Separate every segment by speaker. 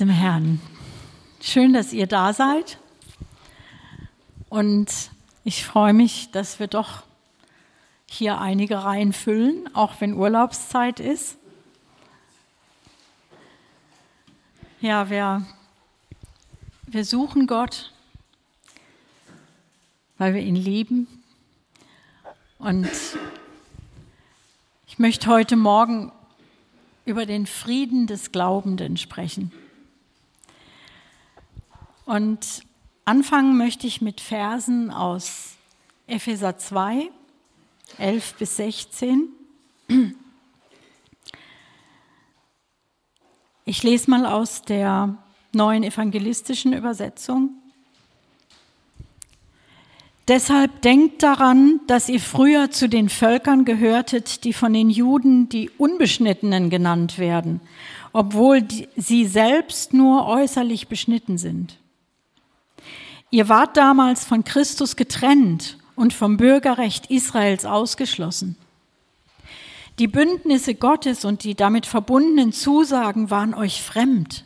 Speaker 1: dem Herrn. Schön, dass ihr da seid. Und ich freue mich, dass wir doch hier einige Reihen füllen, auch wenn Urlaubszeit ist. Ja, wir, wir suchen Gott, weil wir ihn lieben. Und ich möchte heute Morgen über den Frieden des Glaubenden sprechen. Und anfangen möchte ich mit Versen aus Epheser 2, 11 bis 16. Ich lese mal aus der neuen evangelistischen Übersetzung. Deshalb denkt daran, dass ihr früher zu den Völkern gehörtet, die von den Juden die Unbeschnittenen genannt werden, obwohl sie selbst nur äußerlich beschnitten sind. Ihr wart damals von Christus getrennt und vom Bürgerrecht Israels ausgeschlossen. Die Bündnisse Gottes und die damit verbundenen Zusagen waren euch fremd.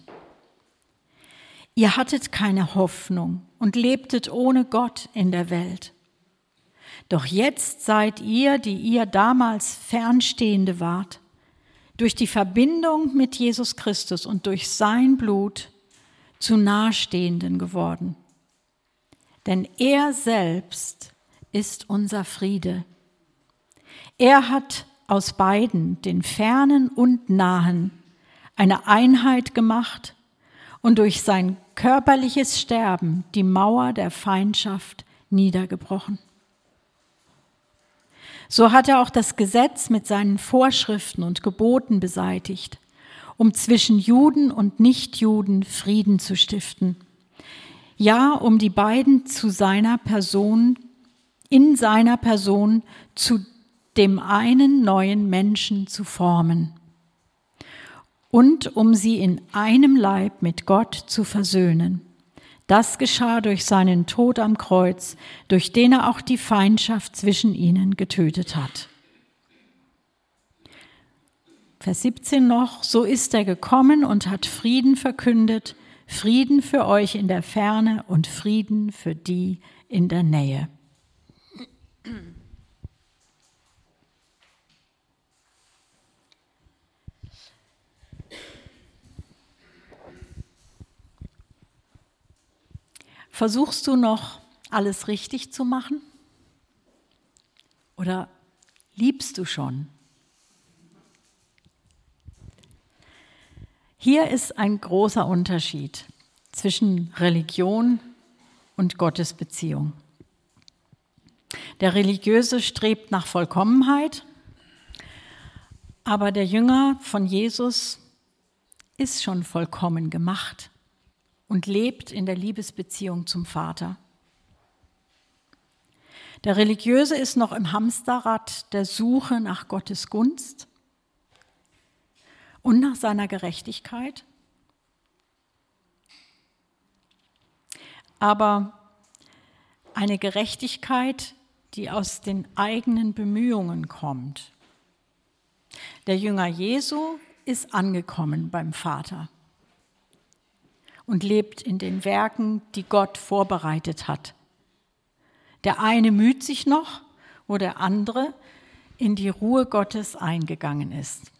Speaker 1: Ihr hattet keine Hoffnung und lebtet ohne Gott in der Welt. Doch jetzt seid ihr, die ihr damals Fernstehende wart, durch die Verbindung mit Jesus Christus und durch sein Blut zu Nahestehenden geworden. Denn er selbst ist unser Friede. Er hat aus beiden, den fernen und nahen, eine Einheit gemacht und durch sein körperliches Sterben die Mauer der Feindschaft niedergebrochen. So hat er auch das Gesetz mit seinen Vorschriften und Geboten beseitigt, um zwischen Juden und Nichtjuden Frieden zu stiften ja, um die beiden zu seiner Person, in seiner Person zu dem einen neuen Menschen zu formen und um sie in einem Leib mit Gott zu versöhnen. Das geschah durch seinen Tod am Kreuz, durch den er auch die Feindschaft zwischen ihnen getötet hat. Vers 17 noch, so ist er gekommen und hat Frieden verkündet, Frieden für euch in der Ferne und Frieden für die in der Nähe. Versuchst du noch alles richtig zu machen? Oder liebst du schon? Hier ist ein großer Unterschied zwischen Religion und Gottesbeziehung. Der Religiöse strebt nach Vollkommenheit, aber der Jünger von Jesus ist schon vollkommen gemacht und lebt in der Liebesbeziehung zum Vater. Der Religiöse ist noch im Hamsterrad der Suche nach Gottes Gunst und nach seiner Gerechtigkeit. Aber eine Gerechtigkeit, die aus den eigenen Bemühungen kommt. Der Jünger Jesu ist angekommen beim Vater und lebt in den Werken, die Gott vorbereitet hat. Der eine müht sich noch, wo der andere in die Ruhe Gottes eingegangen ist.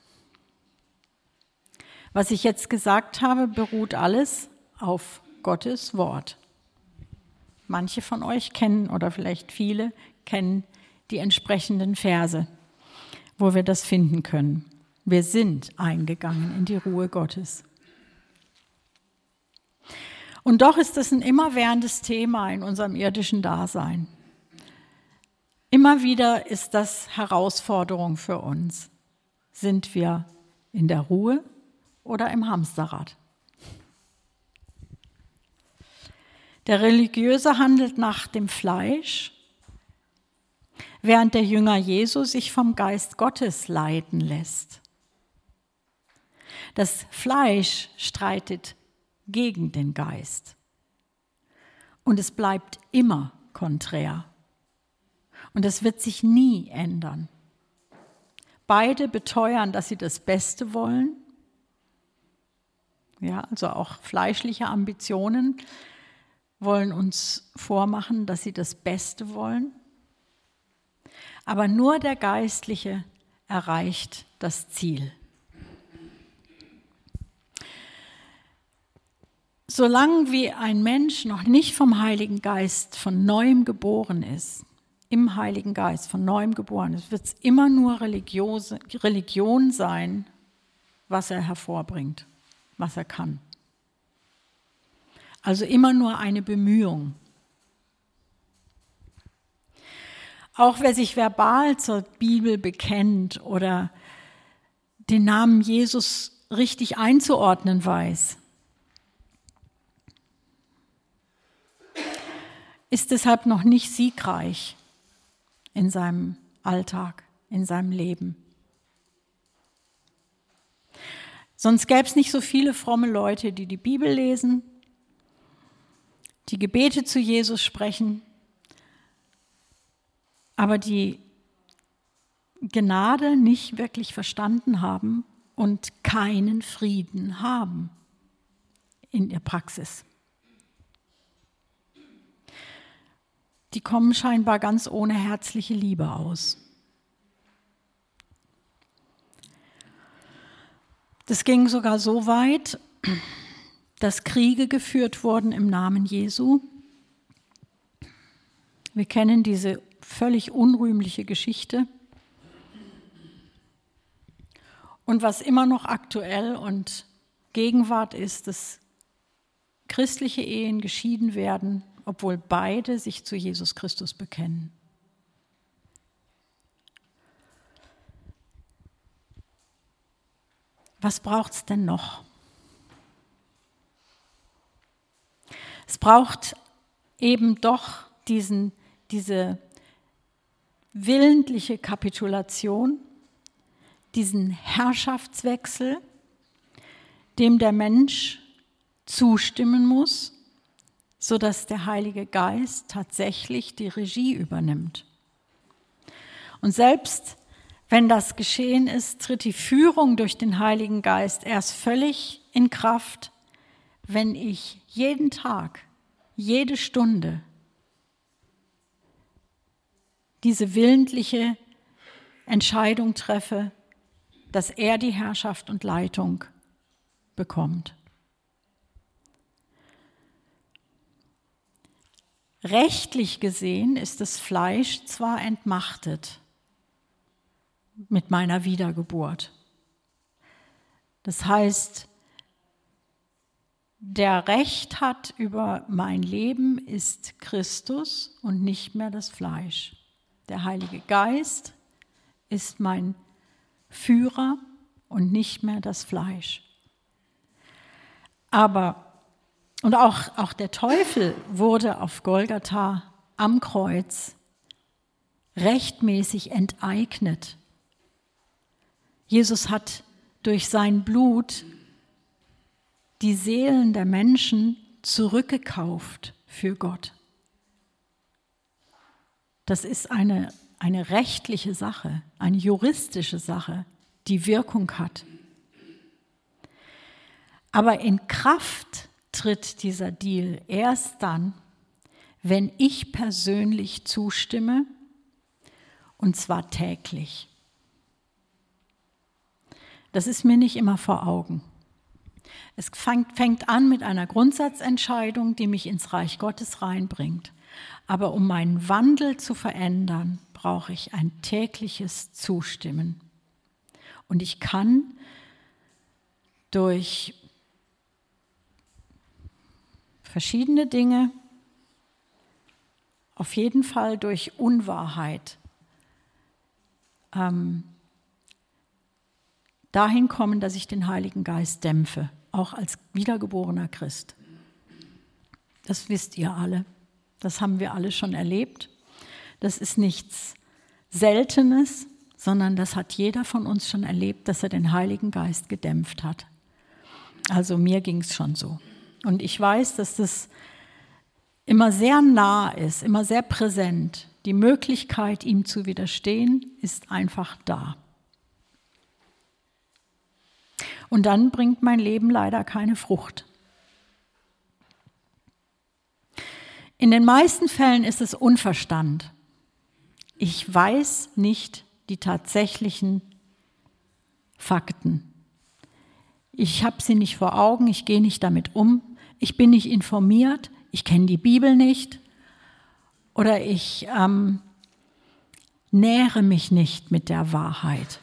Speaker 1: Was ich jetzt gesagt habe, beruht alles auf Gottes Wort. Manche von euch kennen oder vielleicht viele kennen die entsprechenden Verse, wo wir das finden können. Wir sind eingegangen in die Ruhe Gottes. Und doch ist es ein immerwährendes Thema in unserem irdischen Dasein. Immer wieder ist das Herausforderung für uns. Sind wir in der Ruhe oder im Hamsterrad. Der Religiöse handelt nach dem Fleisch, während der Jünger Jesu sich vom Geist Gottes leiten lässt. Das Fleisch streitet gegen den Geist und es bleibt immer konträr. Und es wird sich nie ändern. Beide beteuern, dass sie das Beste wollen Ja, also auch fleischliche Ambitionen wollen uns vormachen, dass sie das Beste wollen. Aber nur der Geistliche erreicht das Ziel. Solange wie ein Mensch noch nicht vom Heiligen Geist von neuem geboren ist, im Heiligen Geist von neuem geboren ist, wird es immer nur Religion sein, was er hervorbringt, was er kann. Also immer nur eine Bemühung. Auch wer sich verbal zur Bibel bekennt oder den Namen Jesus richtig einzuordnen weiß, ist deshalb noch nicht siegreich in seinem Alltag, in seinem Leben. Sonst gäbe es nicht so viele fromme Leute, die die Bibel lesen, die Gebete zu Jesus sprechen, aber die Gnade nicht wirklich verstanden haben und keinen Frieden haben in der Praxis. Die kommen scheinbar ganz ohne herzliche Liebe aus. Das ging sogar so weit, dass Kriege geführt wurden im Namen Jesu. Wir kennen diese völlig unrühmliche Geschichte. Und was immer noch aktuell und Gegenwart ist, dass christliche Ehen geschieden werden, obwohl beide sich zu Jesus Christus bekennen. Was braucht es denn noch? Es braucht eben doch diesen, diese willentliche Kapitulation, diesen Herrschaftswechsel, dem der Mensch zustimmen muss, sodass der Heilige Geist tatsächlich die Regie übernimmt. Und selbst wenn das geschehen ist, tritt die Führung durch den Heiligen Geist erst völlig in Kraft, wenn ich jeden Tag, jede Stunde diese willentliche Entscheidung treffe, dass er die Herrschaft und Leitung bekommt. Rechtlich gesehen ist das Fleisch zwar entmachtet mit meiner Wiedergeburt. Das heißt, der Recht hat über mein Leben ist Christus und nicht mehr das Fleisch. Der Heilige Geist ist mein Führer und nicht mehr das Fleisch. Aber, und auch, auch der Teufel wurde auf Golgatha am Kreuz rechtmäßig enteignet. Jesus hat durch sein Blut die Seelen der Menschen zurückgekauft für Gott. Das ist eine, eine rechtliche Sache, eine juristische Sache, die Wirkung hat. Aber in Kraft tritt dieser Deal erst dann, wenn ich persönlich zustimme, und zwar täglich. Das ist mir nicht immer vor Augen. Es fängt an mit einer Grundsatzentscheidung, die mich ins Reich Gottes reinbringt. Aber um meinen Wandel zu verändern, brauche ich ein tägliches Zustimmen. Und ich kann durch verschiedene Dinge, auf jeden Fall durch Unwahrheit, ähm, dahin kommen, dass ich den Heiligen Geist dämpfe, auch als wiedergeborener Christ. Das wisst ihr alle. Das haben wir alle schon erlebt. Das ist nichts Seltenes, sondern das hat jeder von uns schon erlebt, dass er den Heiligen Geist gedämpft hat. Also mir ging es schon so. Und ich weiß, dass das immer sehr nah ist, immer sehr präsent. Die Möglichkeit, ihm zu widerstehen, ist einfach da. Und dann bringt mein Leben leider keine Frucht. In den meisten Fällen ist es Unverstand. Ich weiß nicht die tatsächlichen Fakten. Ich habe sie nicht vor Augen, ich gehe nicht damit um, ich bin nicht informiert, ich kenne die Bibel nicht oder ich ähm, nähere mich nicht mit der Wahrheit.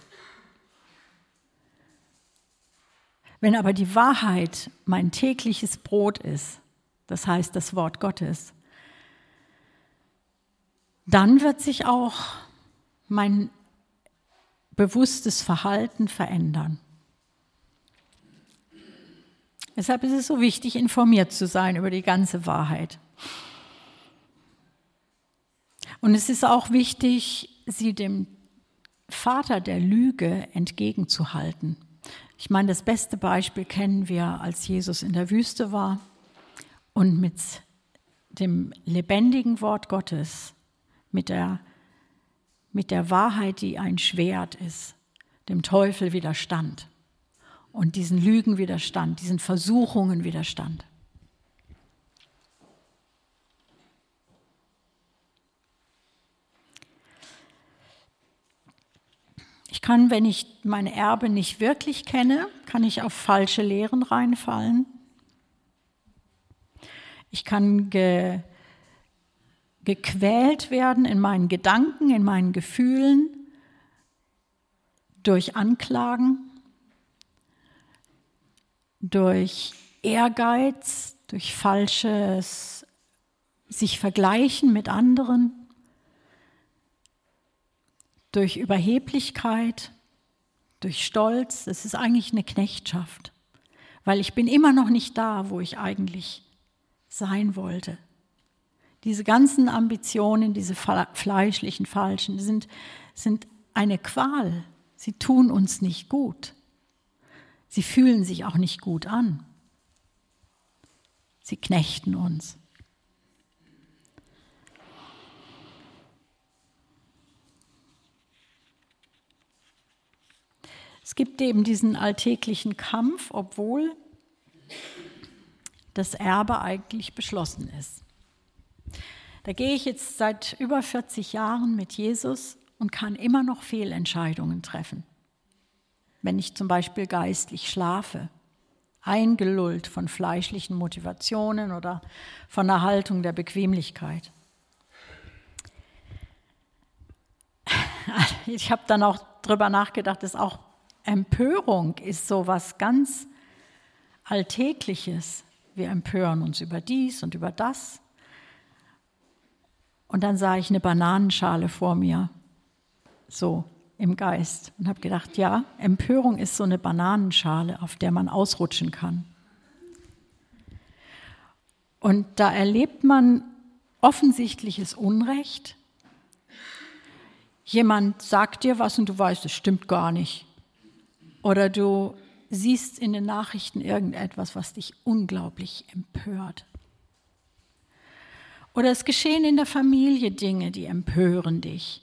Speaker 1: Wenn aber die Wahrheit mein tägliches Brot ist, das heißt das Wort Gottes, dann wird sich auch mein bewusstes Verhalten verändern. Deshalb ist es so wichtig, informiert zu sein über die ganze Wahrheit. Und es ist auch wichtig, sie dem Vater der Lüge entgegenzuhalten. Ich meine, das beste Beispiel kennen wir, als Jesus in der Wüste war und mit dem lebendigen Wort Gottes, mit der, mit der Wahrheit, die ein Schwert ist, dem Teufel widerstand und diesen Lügen widerstand, diesen Versuchungen widerstand. Ich kann, wenn ich meine Erbe nicht wirklich kenne, kann ich auf falsche Lehren reinfallen. Ich kann ge, gequält werden in meinen Gedanken, in meinen Gefühlen durch Anklagen durch Ehrgeiz, durch falsches sich vergleichen mit anderen, durch Überheblichkeit, durch Stolz. Das ist eigentlich eine Knechtschaft, weil ich bin immer noch nicht da, wo ich eigentlich sein wollte. Diese ganzen Ambitionen, diese fleischlichen, falschen, sind, sind eine Qual. Sie tun uns nicht gut. Sie fühlen sich auch nicht gut an. Sie knechten uns. Es gibt eben diesen alltäglichen Kampf, obwohl das Erbe eigentlich beschlossen ist. Da gehe ich jetzt seit über 40 Jahren mit Jesus und kann immer noch Fehlentscheidungen treffen wenn ich zum Beispiel geistlich schlafe, eingelullt von fleischlichen Motivationen oder von der Haltung der Bequemlichkeit. Ich habe dann auch darüber nachgedacht, dass auch Empörung ist so was ganz Alltägliches. Wir empören uns über dies und über das. Und dann sah ich eine Bananenschale vor mir. So, im Geist und habe gedacht, ja, Empörung ist so eine Bananenschale, auf der man ausrutschen kann. Und da erlebt man offensichtliches Unrecht. Jemand sagt dir was und du weißt, es stimmt gar nicht. Oder du siehst in den Nachrichten irgendetwas, was dich unglaublich empört. Oder es geschehen in der Familie Dinge, die empören dich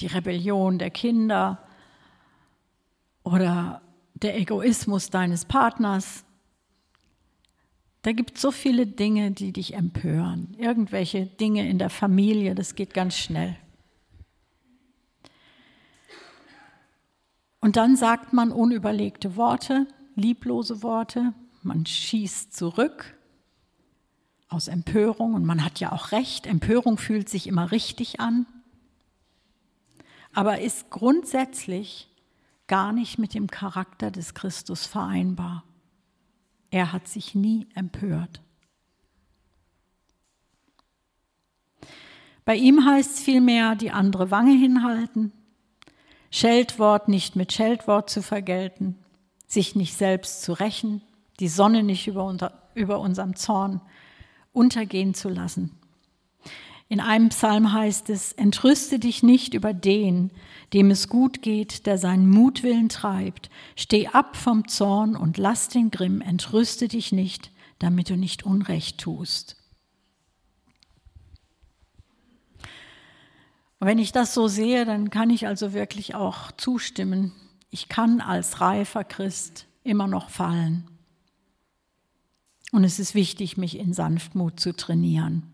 Speaker 1: die Rebellion der Kinder oder der Egoismus deines Partners. Da gibt es so viele Dinge, die dich empören. Irgendwelche Dinge in der Familie, das geht ganz schnell. Und dann sagt man unüberlegte Worte, lieblose Worte, man schießt zurück aus Empörung und man hat ja auch recht, Empörung fühlt sich immer richtig an aber ist grundsätzlich gar nicht mit dem Charakter des Christus vereinbar. Er hat sich nie empört. Bei ihm heißt es vielmehr, die andere Wange hinhalten, Scheldwort nicht mit Scheldwort zu vergelten, sich nicht selbst zu rächen, die Sonne nicht über, unter, über unserem Zorn untergehen zu lassen. In einem Psalm heißt es, entrüste dich nicht über den, dem es gut geht, der seinen Mutwillen treibt. Steh ab vom Zorn und lass den Grimm, entrüste dich nicht, damit du nicht Unrecht tust. Und wenn ich das so sehe, dann kann ich also wirklich auch zustimmen. ich kann als reifer Christ immer noch fallen. Und es ist wichtig, mich in Sanftmut zu trainieren.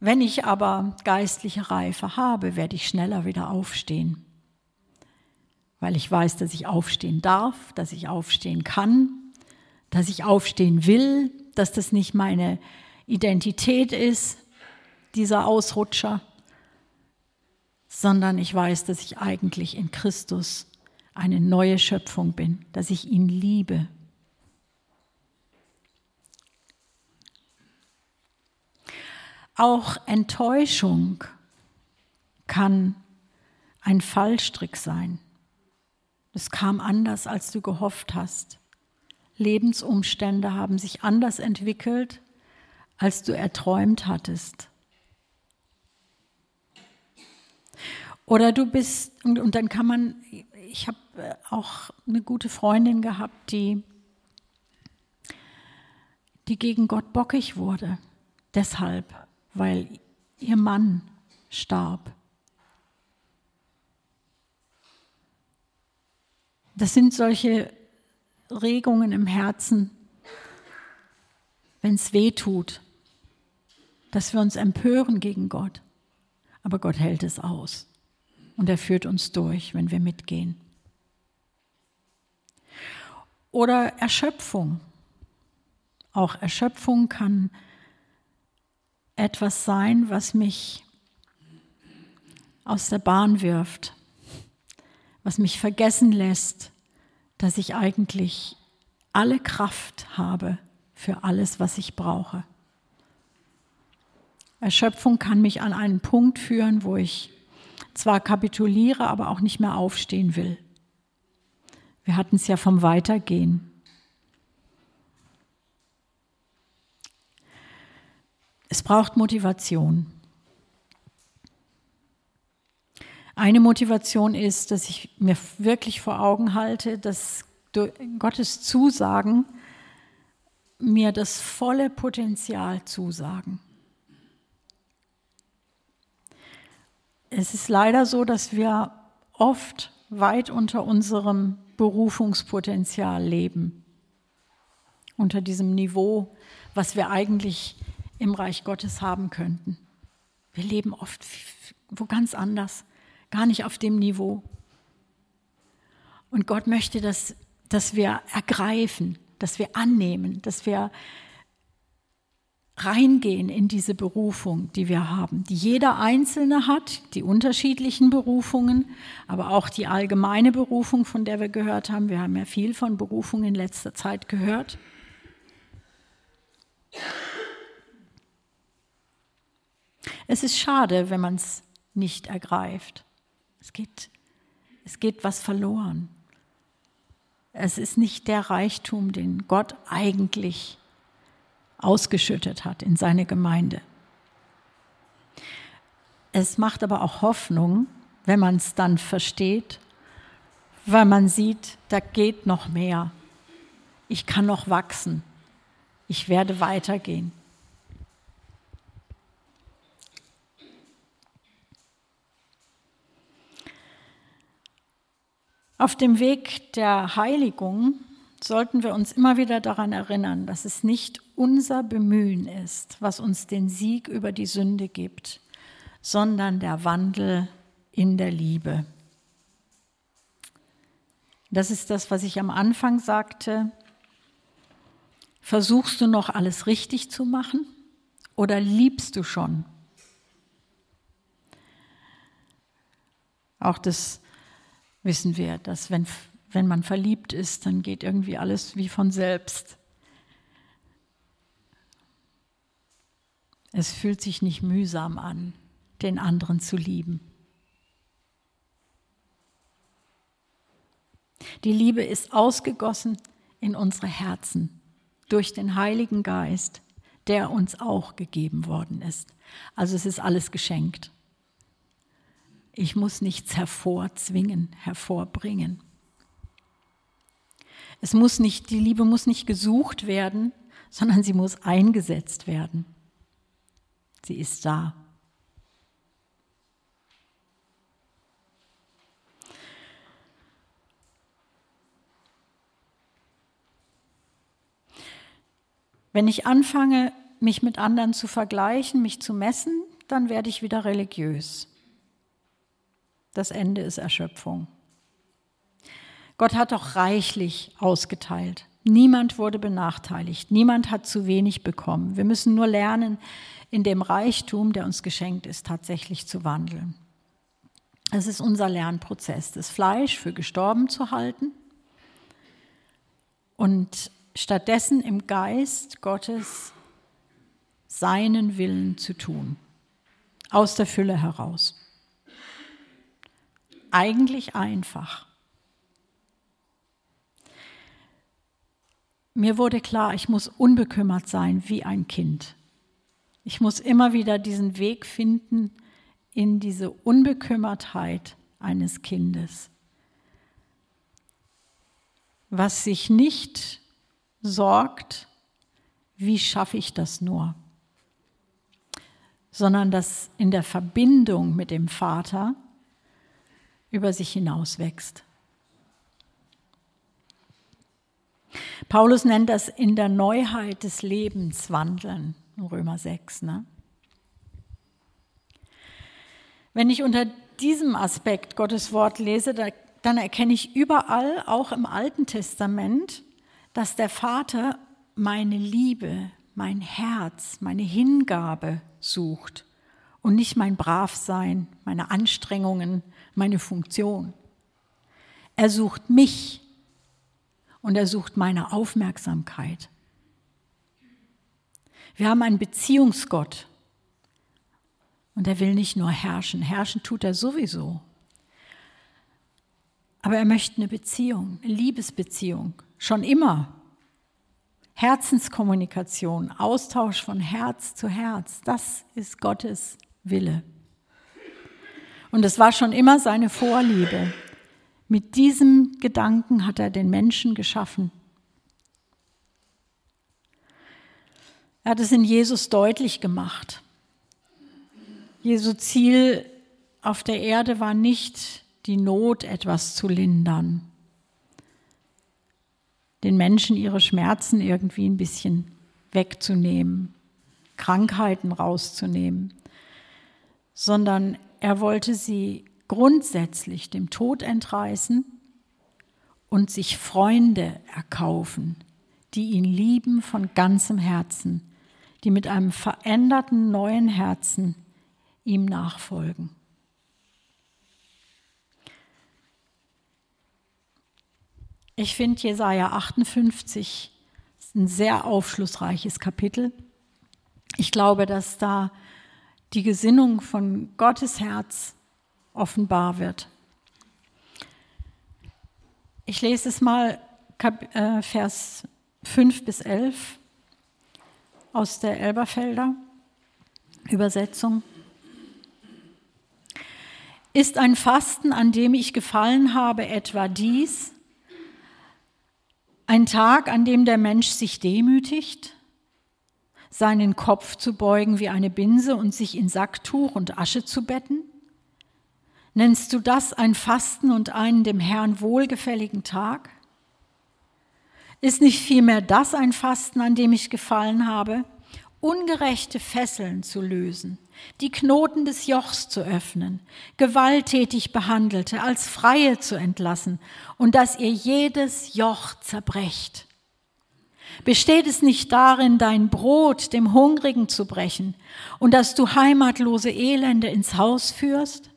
Speaker 1: Wenn ich aber geistliche Reife habe, werde ich schneller wieder aufstehen, weil ich weiß, dass ich aufstehen darf, dass ich aufstehen kann, dass ich aufstehen will, dass das nicht meine Identität ist, dieser Ausrutscher, sondern ich weiß, dass ich eigentlich in Christus eine neue Schöpfung bin, dass ich ihn liebe. Auch Enttäuschung kann ein Fallstrick sein. Es kam anders, als du gehofft hast. Lebensumstände haben sich anders entwickelt, als du erträumt hattest. Oder du bist, und, und dann kann man, ich habe äh, auch eine gute Freundin gehabt, die, die gegen Gott bockig wurde. Deshalb, weil ihr Mann starb. Das sind solche Regungen im Herzen, wenn es weh tut, dass wir uns empören gegen Gott. Aber Gott hält es aus und er führt uns durch, wenn wir mitgehen. Oder Erschöpfung. Auch Erschöpfung kann etwas sein, was mich aus der Bahn wirft, was mich vergessen lässt, dass ich eigentlich alle Kraft habe für alles, was ich brauche. Erschöpfung kann mich an einen Punkt führen, wo ich zwar kapituliere, aber auch nicht mehr aufstehen will. Wir hatten es ja vom Weitergehen. Es braucht Motivation. Eine Motivation ist, dass ich mir wirklich vor Augen halte, dass Gottes Zusagen mir das volle Potenzial zusagen. Es ist leider so, dass wir oft weit unter unserem Berufungspotenzial leben, unter diesem Niveau, was wir eigentlich im Reich Gottes haben könnten. Wir leben oft wo ganz anders gar nicht auf dem Niveau. Und Gott möchte, dass, dass wir ergreifen, dass wir annehmen, dass wir reingehen in diese Berufung, die wir haben, die jeder Einzelne hat, die unterschiedlichen Berufungen, aber auch die allgemeine Berufung, von der wir gehört haben. Wir haben ja viel von Berufung in letzter Zeit gehört. Es ist schade, wenn man es nicht ergreift. Es geht, es geht was verloren. Es ist nicht der Reichtum, den Gott eigentlich ausgeschüttet hat in seine Gemeinde. Es macht aber auch Hoffnung, wenn man es dann versteht, weil man sieht, da geht noch mehr. Ich kann noch wachsen. Ich werde weitergehen. Auf dem Weg der Heiligung sollten wir uns immer wieder daran erinnern, dass es nicht unser Bemühen ist, was uns den Sieg über die Sünde gibt, sondern der Wandel in der Liebe. Das ist das, was ich am Anfang sagte. Versuchst du noch alles richtig zu machen oder liebst du schon? Auch das wissen wir, dass wenn, wenn man verliebt ist, dann geht irgendwie alles wie von selbst. Es fühlt sich nicht mühsam an, den anderen zu lieben. Die Liebe ist ausgegossen in unsere Herzen durch den Heiligen Geist, der uns auch gegeben worden ist. Also es ist alles geschenkt. Ich muss nichts hervorzwingen, hervorbringen. Es muss nicht, die Liebe muss nicht gesucht werden, sondern sie muss eingesetzt werden. Sie ist da. Wenn ich anfange, mich mit anderen zu vergleichen, mich zu messen, dann werde ich wieder religiös. Das Ende ist Erschöpfung. Gott hat doch reichlich ausgeteilt. Niemand wurde benachteiligt. Niemand hat zu wenig bekommen. Wir müssen nur lernen, in dem Reichtum, der uns geschenkt ist, tatsächlich zu wandeln. Es ist unser Lernprozess, das Fleisch für gestorben zu halten und stattdessen im Geist Gottes seinen Willen zu tun, aus der Fülle heraus. Eigentlich einfach. Mir wurde klar, ich muss unbekümmert sein wie ein Kind. Ich muss immer wieder diesen Weg finden in diese Unbekümmertheit eines Kindes, was sich nicht sorgt, wie schaffe ich das nur, sondern das in der Verbindung mit dem Vater über sich hinaus Paulus nennt das in der Neuheit des Lebens wandeln, Römer 6. Ne? Wenn ich unter diesem Aspekt Gottes Wort lese, dann erkenne ich überall, auch im Alten Testament, dass der Vater meine Liebe, mein Herz, meine Hingabe sucht und nicht mein Bravsein, meine Anstrengungen, meine Funktion. Er sucht mich und er sucht meine Aufmerksamkeit. Wir haben einen Beziehungsgott und er will nicht nur herrschen, herrschen tut er sowieso. Aber er möchte eine Beziehung, eine Liebesbeziehung, schon immer. Herzenskommunikation, Austausch von Herz zu Herz, das ist Gottes Wille. Und es war schon immer seine Vorliebe. Mit diesem Gedanken hat er den Menschen geschaffen. Er hat es in Jesus deutlich gemacht. Jesu Ziel auf der Erde war nicht die Not etwas zu lindern, den Menschen ihre Schmerzen irgendwie ein bisschen wegzunehmen, Krankheiten rauszunehmen, sondern er wollte sie grundsätzlich dem Tod entreißen und sich Freunde erkaufen, die ihn lieben von ganzem Herzen, die mit einem veränderten neuen Herzen ihm nachfolgen. Ich finde Jesaja 58 ein sehr aufschlussreiches Kapitel. Ich glaube, dass da die Gesinnung von Gottes Herz offenbar wird. Ich lese es mal, äh, Vers 5 bis 11 aus der Elberfelder Übersetzung. Ist ein Fasten, an dem ich gefallen habe, etwa dies? Ein Tag, an dem der Mensch sich demütigt, seinen Kopf zu beugen wie eine Binse und sich in Sacktuch und Asche zu betten? Nennst du das ein Fasten und einen dem Herrn wohlgefälligen Tag? Ist nicht vielmehr das ein Fasten, an dem ich gefallen habe? Ungerechte Fesseln zu lösen, die Knoten des Jochs zu öffnen, gewalttätig Behandelte als Freie zu entlassen und dass ihr jedes Joch zerbrecht. Besteht es nicht darin, dein Brot dem Hungrigen zu brechen und dass du heimatlose Elende ins Haus führst?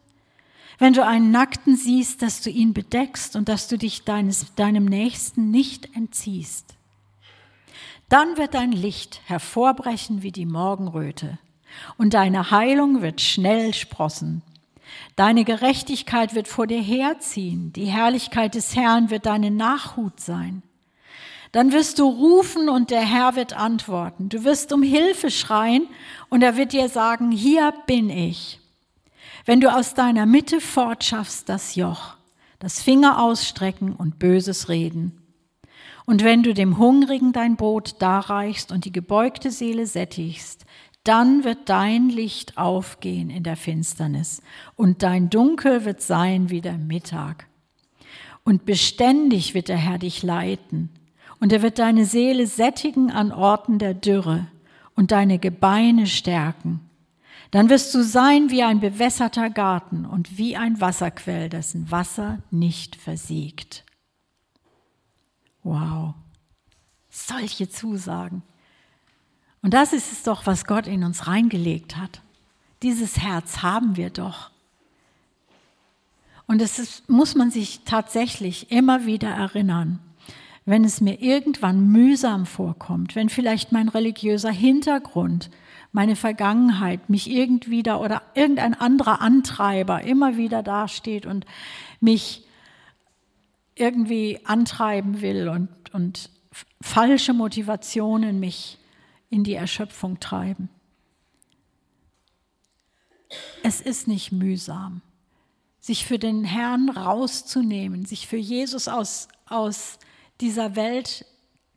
Speaker 1: Wenn du einen Nackten siehst, dass du ihn bedeckst und dass du dich deines, deinem Nächsten nicht entziehst. Dann wird dein Licht hervorbrechen wie die Morgenröte und deine Heilung wird schnell sprossen. Deine Gerechtigkeit wird vor dir herziehen, die Herrlichkeit des Herrn wird deine Nachhut sein. Dann wirst du rufen und der Herr wird antworten. Du wirst um Hilfe schreien und er wird dir sagen, hier bin ich. Wenn du aus deiner Mitte fortschaffst das Joch, das Finger ausstrecken und böses Reden. Und wenn du dem Hungrigen dein Brot darreichst und die gebeugte Seele sättigst, dann wird dein Licht aufgehen in der Finsternis und dein Dunkel wird sein wie der Mittag. Und beständig wird der Herr dich leiten Und er wird deine Seele sättigen an Orten der Dürre und deine Gebeine stärken. Dann wirst du sein wie ein bewässerter Garten und wie ein Wasserquell, dessen Wasser nicht versiegt. Wow, solche Zusagen. Und das ist es doch, was Gott in uns reingelegt hat. Dieses Herz haben wir doch. Und es ist, muss man sich tatsächlich immer wieder erinnern, wenn es mir irgendwann mühsam vorkommt, wenn vielleicht mein religiöser Hintergrund, meine Vergangenheit mich irgendwie da oder irgendein anderer Antreiber immer wieder dasteht und mich irgendwie antreiben will und, und falsche Motivationen mich in die Erschöpfung treiben. Es ist nicht mühsam, sich für den Herrn rauszunehmen, sich für Jesus aus, aus dieser Welt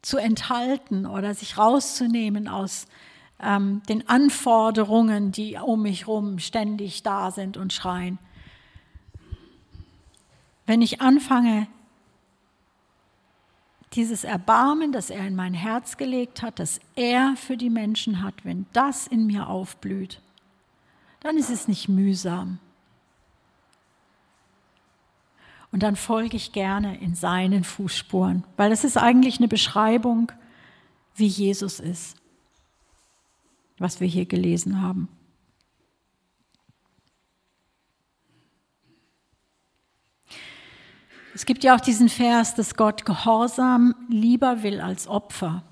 Speaker 1: zu enthalten oder sich rauszunehmen aus ähm, den Anforderungen, die um mich herum ständig da sind und schreien. Wenn ich anfange, dieses Erbarmen, das er in mein Herz gelegt hat, das er für die Menschen hat, wenn das in mir aufblüht, dann ist es nicht mühsam. Und dann folge ich gerne in seinen Fußspuren, weil das ist eigentlich eine Beschreibung, wie Jesus ist, was wir hier gelesen haben. Es gibt ja auch diesen Vers, dass Gott Gehorsam lieber will als Opfer.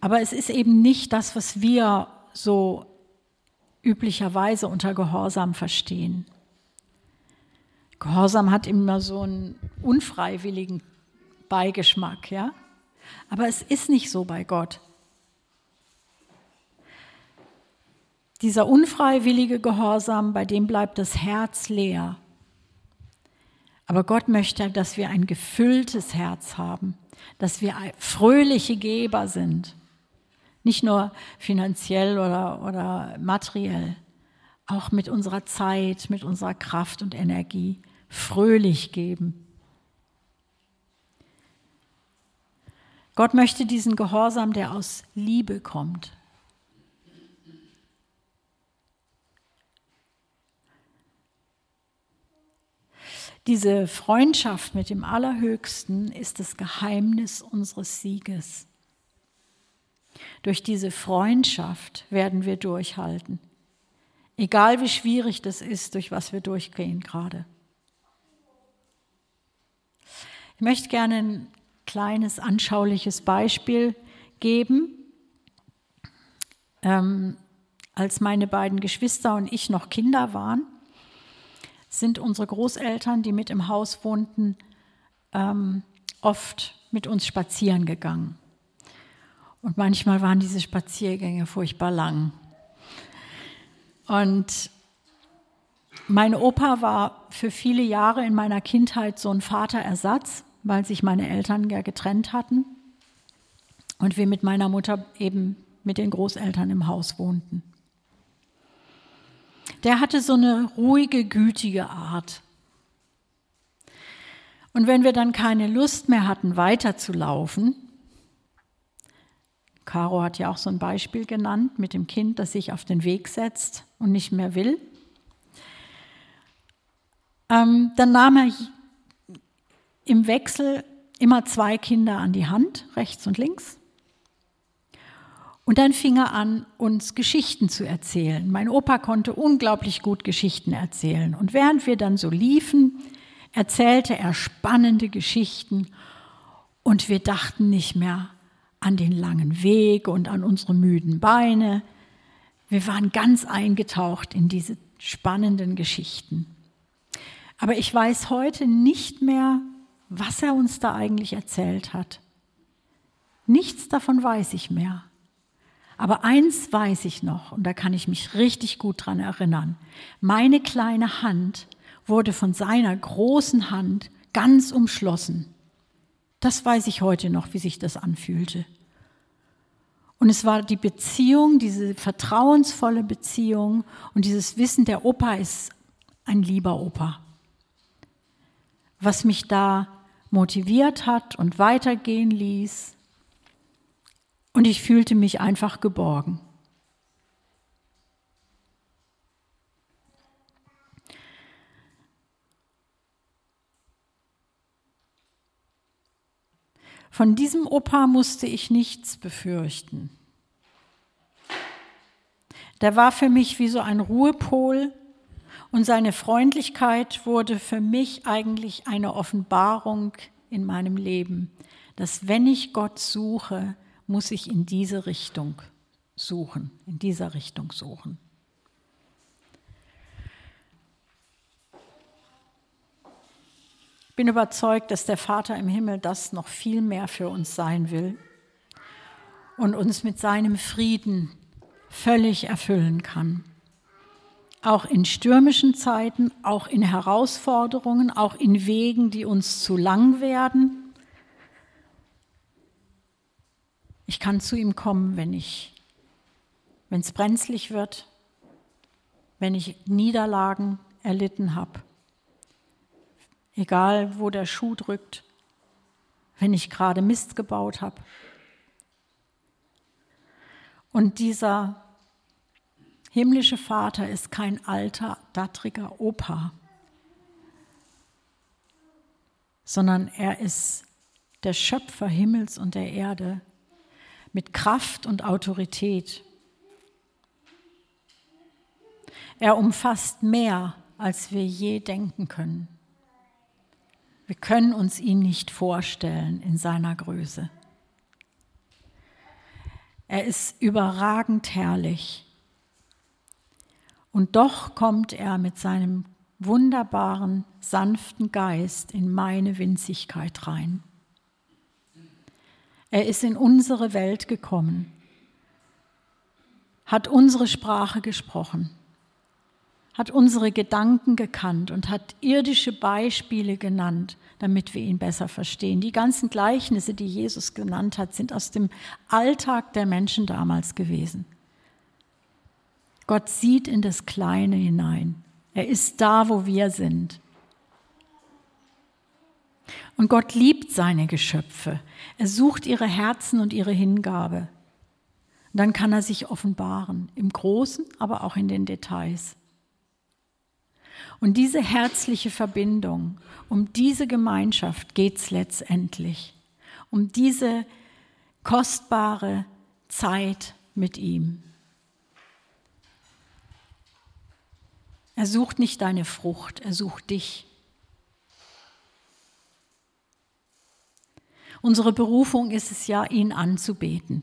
Speaker 1: Aber es ist eben nicht das, was wir so üblicherweise unter Gehorsam verstehen. Gehorsam hat immer so einen unfreiwilligen Beigeschmack, ja? Aber es ist nicht so bei Gott. Dieser unfreiwillige Gehorsam, bei dem bleibt das Herz leer. Aber Gott möchte, dass wir ein gefülltes Herz haben, dass wir fröhliche Geber sind. Nicht nur finanziell oder, oder materiell, auch mit unserer Zeit, mit unserer Kraft und Energie fröhlich geben. Gott möchte diesen Gehorsam, der aus Liebe kommt. Diese Freundschaft mit dem Allerhöchsten ist das Geheimnis unseres Sieges. Durch diese Freundschaft werden wir durchhalten. Egal wie schwierig das ist, durch was wir durchgehen gerade. Ich möchte gerne ein kleines anschauliches Beispiel geben. Ähm, als meine beiden Geschwister und ich noch Kinder waren, sind unsere Großeltern, die mit im Haus wohnten, ähm, oft mit uns spazieren gegangen. Und manchmal waren diese Spaziergänge furchtbar lang. Und mein Opa war für viele Jahre in meiner Kindheit so ein Vaterersatz weil sich meine Eltern ja getrennt hatten und wir mit meiner Mutter eben mit den Großeltern im Haus wohnten. Der hatte so eine ruhige, gütige Art. Und wenn wir dann keine Lust mehr hatten, weiterzulaufen, Caro hat ja auch so ein Beispiel genannt mit dem Kind, das sich auf den Weg setzt und nicht mehr will, ähm, dann nahm er im Wechsel immer zwei Kinder an die Hand, rechts und links. Und dann fing er an, uns Geschichten zu erzählen. Mein Opa konnte unglaublich gut Geschichten erzählen. Und während wir dann so liefen, erzählte er spannende Geschichten. Und wir dachten nicht mehr an den langen Weg und an unsere müden Beine. Wir waren ganz eingetaucht in diese spannenden Geschichten. Aber ich weiß heute nicht mehr, was er uns da eigentlich erzählt hat. Nichts davon weiß ich mehr. Aber eins weiß ich noch, und da kann ich mich richtig gut dran erinnern. Meine kleine Hand wurde von seiner großen Hand ganz umschlossen. Das weiß ich heute noch, wie sich das anfühlte. Und es war die Beziehung, diese vertrauensvolle Beziehung und dieses Wissen, der Opa ist ein lieber Opa, was mich da motiviert hat und weitergehen ließ. Und ich fühlte mich einfach geborgen. Von diesem Opa musste ich nichts befürchten. Der war für mich wie so ein Ruhepol und seine Freundlichkeit wurde für mich eigentlich eine Offenbarung in meinem Leben, dass wenn ich Gott suche, muss ich in diese Richtung suchen, in dieser Richtung suchen. Ich bin überzeugt, dass der Vater im Himmel das noch viel mehr für uns sein will und uns mit seinem Frieden völlig erfüllen kann. Auch in stürmischen Zeiten, auch in Herausforderungen, auch in Wegen, die uns zu lang werden. Ich kann zu ihm kommen, wenn ich, wenn es brenzlig wird, wenn ich Niederlagen erlitten habe, egal wo der Schuh drückt, wenn ich gerade Mist gebaut habe. Und dieser himmlische Vater ist kein alter, dattriger Opa, sondern er ist der Schöpfer Himmels und der Erde mit Kraft und Autorität. Er umfasst mehr, als wir je denken können. Wir können uns ihn nicht vorstellen in seiner Größe. Er ist überragend herrlich. Und doch kommt er mit seinem wunderbaren, sanften Geist in meine Winzigkeit rein. Er ist in unsere Welt gekommen, hat unsere Sprache gesprochen, hat unsere Gedanken gekannt und hat irdische Beispiele genannt, damit wir ihn besser verstehen. Die ganzen Gleichnisse, die Jesus genannt hat, sind aus dem Alltag der Menschen damals gewesen. Gott sieht in das Kleine hinein. Er ist da, wo wir sind. Und Gott liebt seine Geschöpfe. Er sucht ihre Herzen und ihre Hingabe. Und dann kann er sich offenbaren, im Großen, aber auch in den Details. Und diese herzliche Verbindung, um diese Gemeinschaft geht es letztendlich. Um diese kostbare Zeit mit ihm. Er sucht nicht deine Frucht, er sucht dich. Unsere Berufung ist es ja, ihn anzubeten.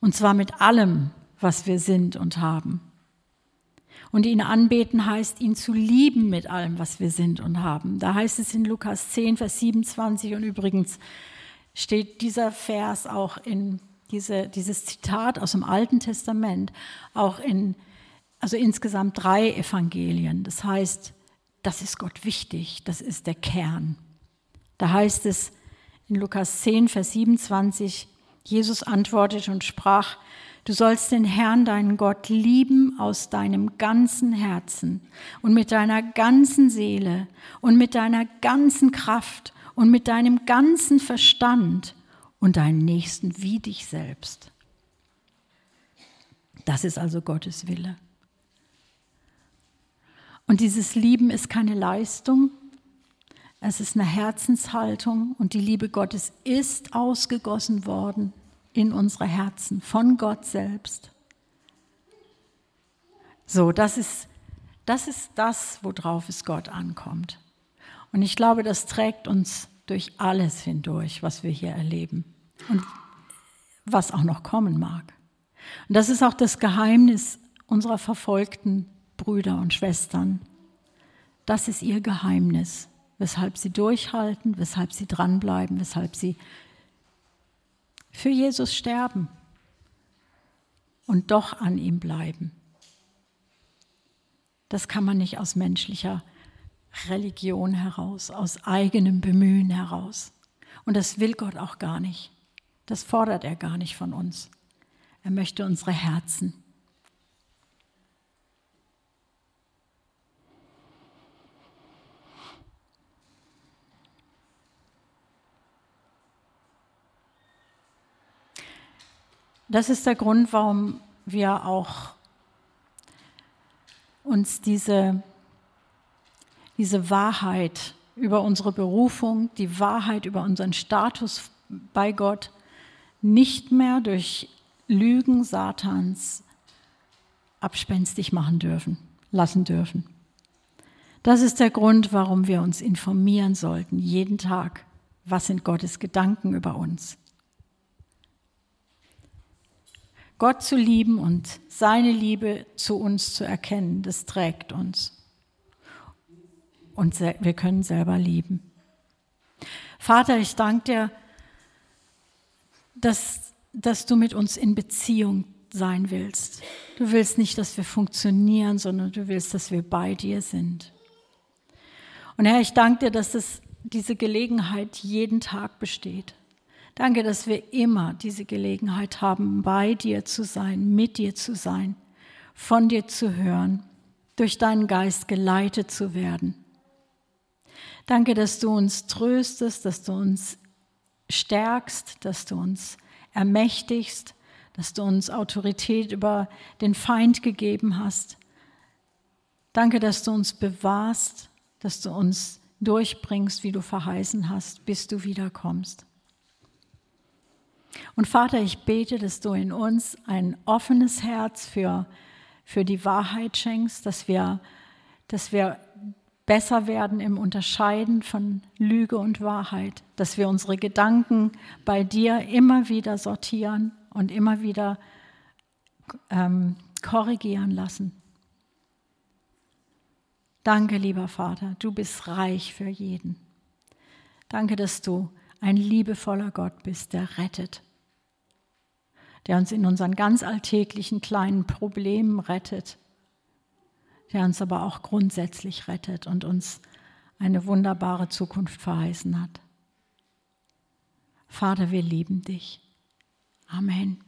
Speaker 1: Und zwar mit allem, was wir sind und haben. Und ihn anbeten heißt, ihn zu lieben mit allem, was wir sind und haben. Da heißt es in Lukas 10, Vers 27 und übrigens steht dieser Vers auch in diese, dieses Zitat aus dem Alten Testament, auch in also insgesamt drei Evangelien. Das heißt, das ist Gott wichtig, das ist der Kern. Da heißt es in Lukas 10, Vers 27, Jesus antwortete und sprach, du sollst den Herrn, deinen Gott, lieben aus deinem ganzen Herzen und mit deiner ganzen Seele und mit deiner ganzen Kraft und mit deinem ganzen Verstand und deinen Nächsten wie dich selbst. Das ist also Gottes Wille. Und dieses Lieben ist keine Leistung, es ist eine Herzenshaltung und die Liebe Gottes ist ausgegossen worden in unsere Herzen von Gott selbst. So, das ist das, ist das worauf es Gott ankommt. Und ich glaube, das trägt uns durch alles hindurch, was wir hier erleben und was auch noch kommen mag. Und das ist auch das Geheimnis unserer verfolgten Brüder und Schwestern. Das ist ihr Geheimnis, weshalb sie durchhalten, weshalb sie dranbleiben, weshalb sie für Jesus sterben und doch an ihm bleiben. Das kann man nicht aus menschlicher Religion heraus, aus eigenem Bemühen heraus. Und das will Gott auch gar nicht. Das fordert er gar nicht von uns. Er möchte unsere Herzen Das ist der Grund, warum wir auch uns diese, diese Wahrheit über unsere Berufung, die Wahrheit über unseren Status bei Gott nicht mehr durch Lügen Satans abspenstig machen dürfen, lassen dürfen. Das ist der Grund, warum wir uns informieren sollten, jeden Tag, was sind Gottes Gedanken über uns. Gott zu lieben und seine Liebe zu uns zu erkennen, das trägt uns. Und wir können selber lieben. Vater, ich danke dir, dass, dass du mit uns in Beziehung sein willst. Du willst nicht, dass wir funktionieren, sondern du willst, dass wir bei dir sind. Und Herr, ich danke dir, dass es diese Gelegenheit jeden Tag besteht. Danke, dass wir immer diese Gelegenheit haben, bei dir zu sein, mit dir zu sein, von dir zu hören, durch deinen Geist geleitet zu werden. Danke, dass du uns tröstest, dass du uns stärkst, dass du uns ermächtigst, dass du uns Autorität über den Feind gegeben hast. Danke, dass du uns bewahrst dass du uns durchbringst, wie du verheißen hast, bis du wiederkommst. Und Vater, ich bete, dass du in uns ein offenes Herz für, für die Wahrheit schenkst, dass wir, dass wir besser werden im Unterscheiden von Lüge und Wahrheit, dass wir unsere Gedanken bei dir immer wieder sortieren und immer wieder ähm, korrigieren lassen. Danke, lieber Vater, du bist reich für jeden. Danke, dass du ein liebevoller Gott bist, der rettet, der uns in unseren ganz alltäglichen kleinen Problemen rettet, der uns aber auch grundsätzlich rettet und uns eine wunderbare Zukunft verheißen hat. Vater, wir lieben dich. Amen.